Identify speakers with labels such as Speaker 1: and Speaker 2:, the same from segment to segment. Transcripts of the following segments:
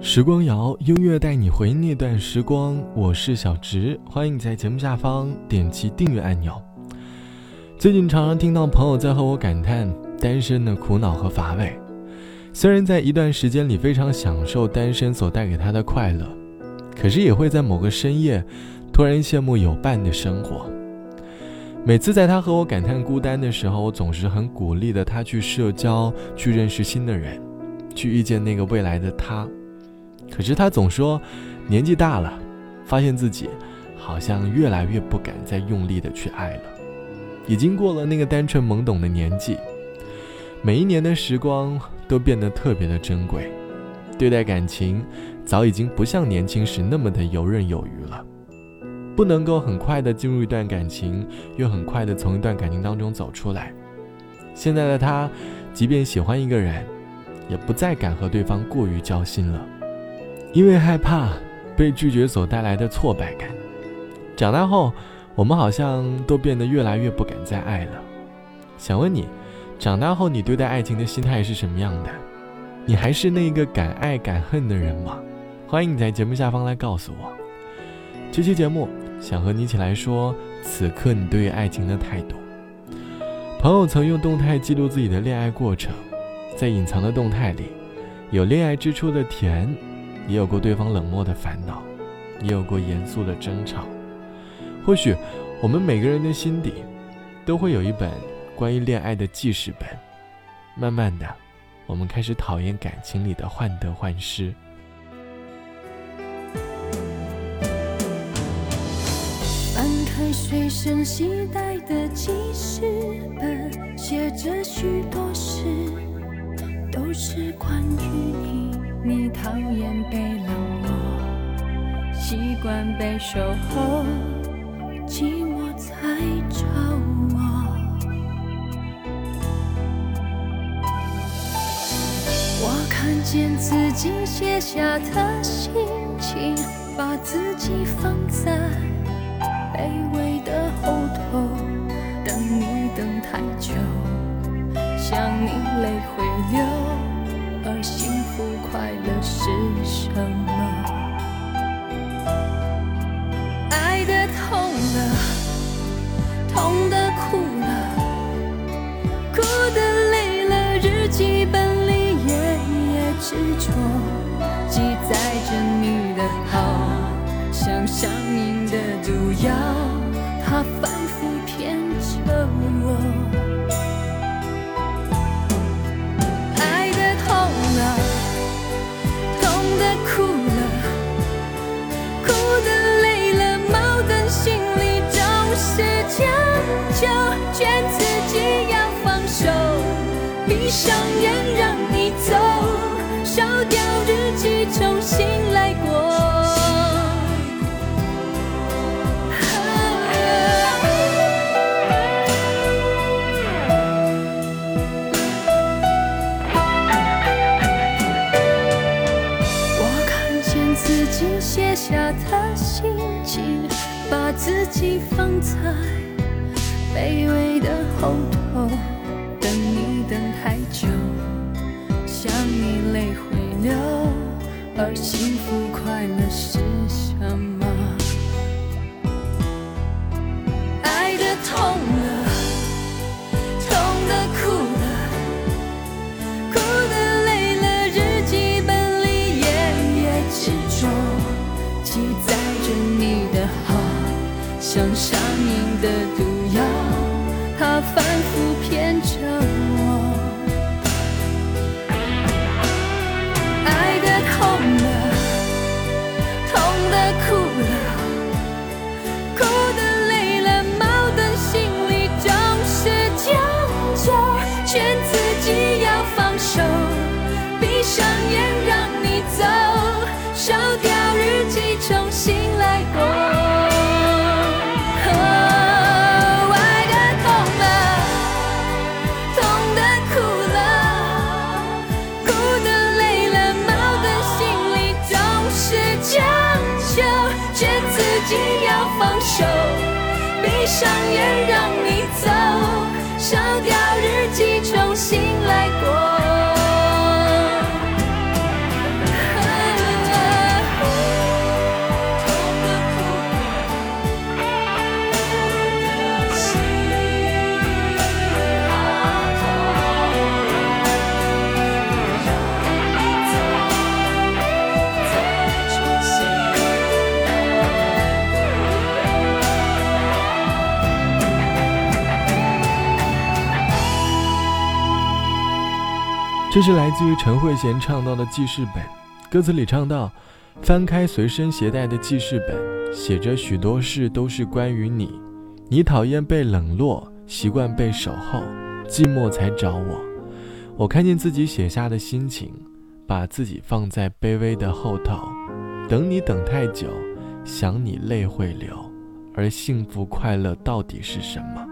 Speaker 1: 时光谣，音乐带你回那段时光。我是小直，欢迎在节目下方点击订阅按钮。最近常常听到朋友在和我感叹单身的苦恼和乏味。虽然在一段时间里非常享受单身所带给他的快乐，可是也会在某个深夜突然羡慕有伴的生活。每次在他和我感叹孤单的时候，我总是很鼓励的他去社交，去认识新的人，去遇见那个未来的他。可是他总说，年纪大了，发现自己好像越来越不敢再用力的去爱了，已经过了那个单纯懵懂的年纪。每一年的时光都变得特别的珍贵，对待感情早已经不像年轻时那么的游刃有余了。不能够很快的进入一段感情，又很快的从一段感情当中走出来。现在的他，即便喜欢一个人，也不再敢和对方过于交心了，因为害怕被拒绝所带来的挫败感。长大后，我们好像都变得越来越不敢再爱了。想问你，长大后你对待爱情的心态是什么样的？你还是那个敢爱敢恨的人吗？欢迎你在节目下方来告诉我。这期节目。想和你一起来说，此刻你对爱情的态度。朋友曾用动态记录自己的恋爱过程，在隐藏的动态里，有恋爱之初的甜，也有过对方冷漠的烦恼，也有过严肃的争吵。或许，我们每个人的心底，都会有一本关于恋爱的记事本。慢慢的，我们开始讨厌感情里的患得患失。
Speaker 2: 翻开随身携带的记事本，写着许多事，都是关于你。你讨厌被冷落，习惯被守候，寂寞才找我。我看见自己写下的心情，把自己放在。卑微的后头，等你等太久，想你泪会流，而幸不快乐是什么？把自己放在卑微的后头，等你等太久，想你泪会流，而幸福快乐是什么？爱的痛上眼，让你走，烧掉
Speaker 1: 这是来自于陈慧娴唱到的记事本，歌词里唱到：“翻开随身携带的记事本，写着许多事都是关于你。你讨厌被冷落，习惯被守候，寂寞才找我。我看见自己写下的心情，把自己放在卑微的后头，等你等太久，想你泪会流。而幸福快乐到底是什么？”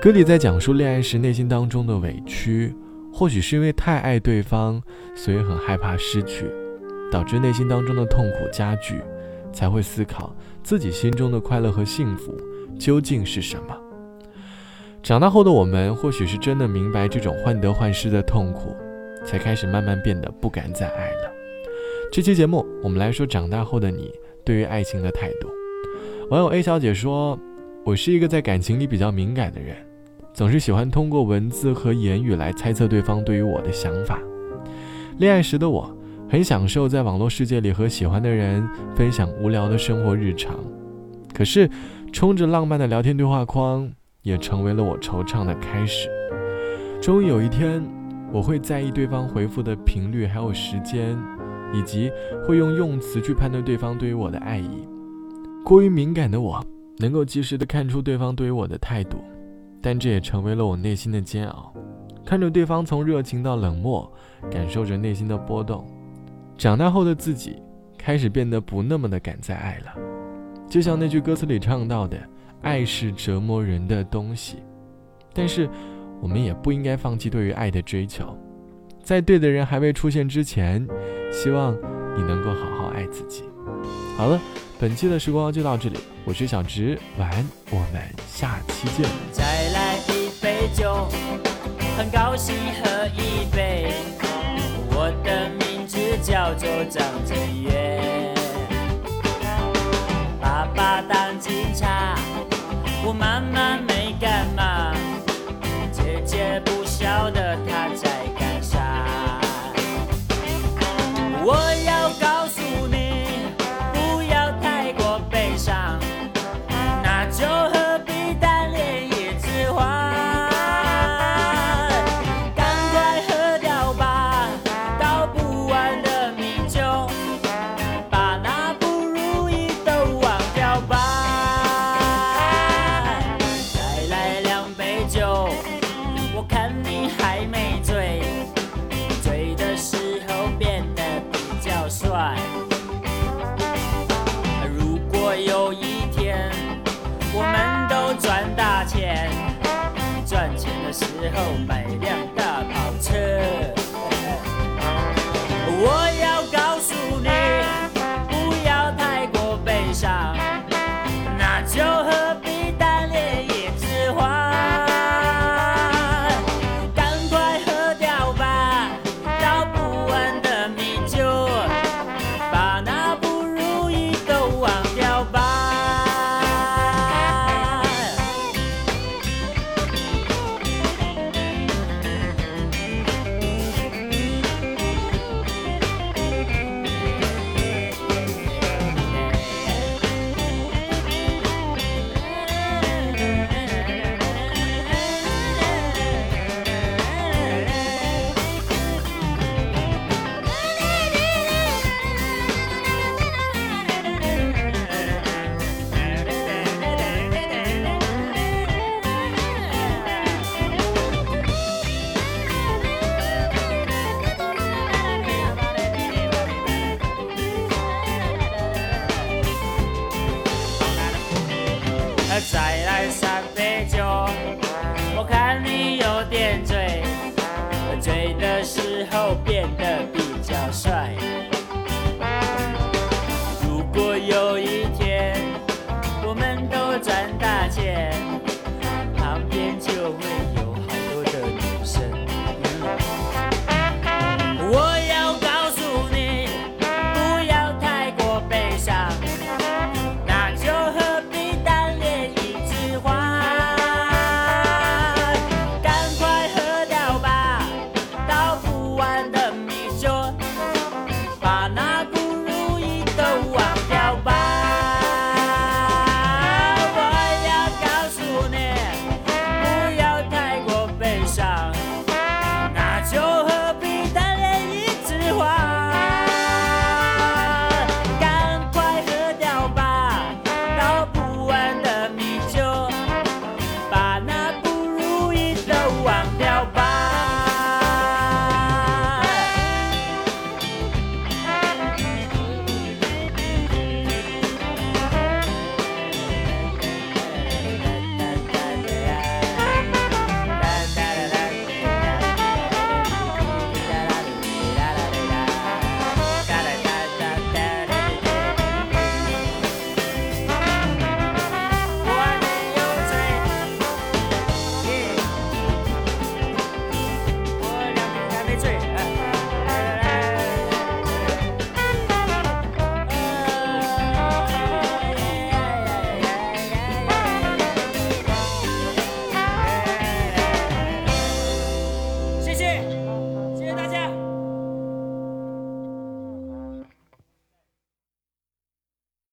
Speaker 1: 歌里在讲述恋爱时内心当中的委屈。或许是因为太爱对方，所以很害怕失去，导致内心当中的痛苦加剧，才会思考自己心中的快乐和幸福究竟是什么。长大后的我们，或许是真的明白这种患得患失的痛苦，才开始慢慢变得不敢再爱了。这期节目，我们来说长大后的你对于爱情的态度。网友 A 小姐说：“我是一个在感情里比较敏感的人。”总是喜欢通过文字和言语来猜测对方对于我的想法。恋爱时的我，很享受在网络世界里和喜欢的人分享无聊的生活日常。可是，充着浪漫的聊天对话框，也成为了我惆怅的开始。终于有一天，我会在意对方回复的频率，还有时间，以及会用用词去判断对方对于我的爱意。过于敏感的我，能够及时的看出对方对于我的态度。但这也成为了我内心的煎熬，看着对方从热情到冷漠，感受着内心的波动。长大后的自己开始变得不那么的敢再爱了，就像那句歌词里唱到的：“爱是折磨人的东西。”但是，我们也不应该放弃对于爱的追求，在对的人还未出现之前，希望你能够好好爱自己。好了。本期的时光就到这里，我是小直，晚安，我们下期见。
Speaker 3: 再来一杯酒，很高兴喝一杯。我的名字叫做张震岳，爸爸当警察，我妈妈没干嘛，时候买辆点累赘。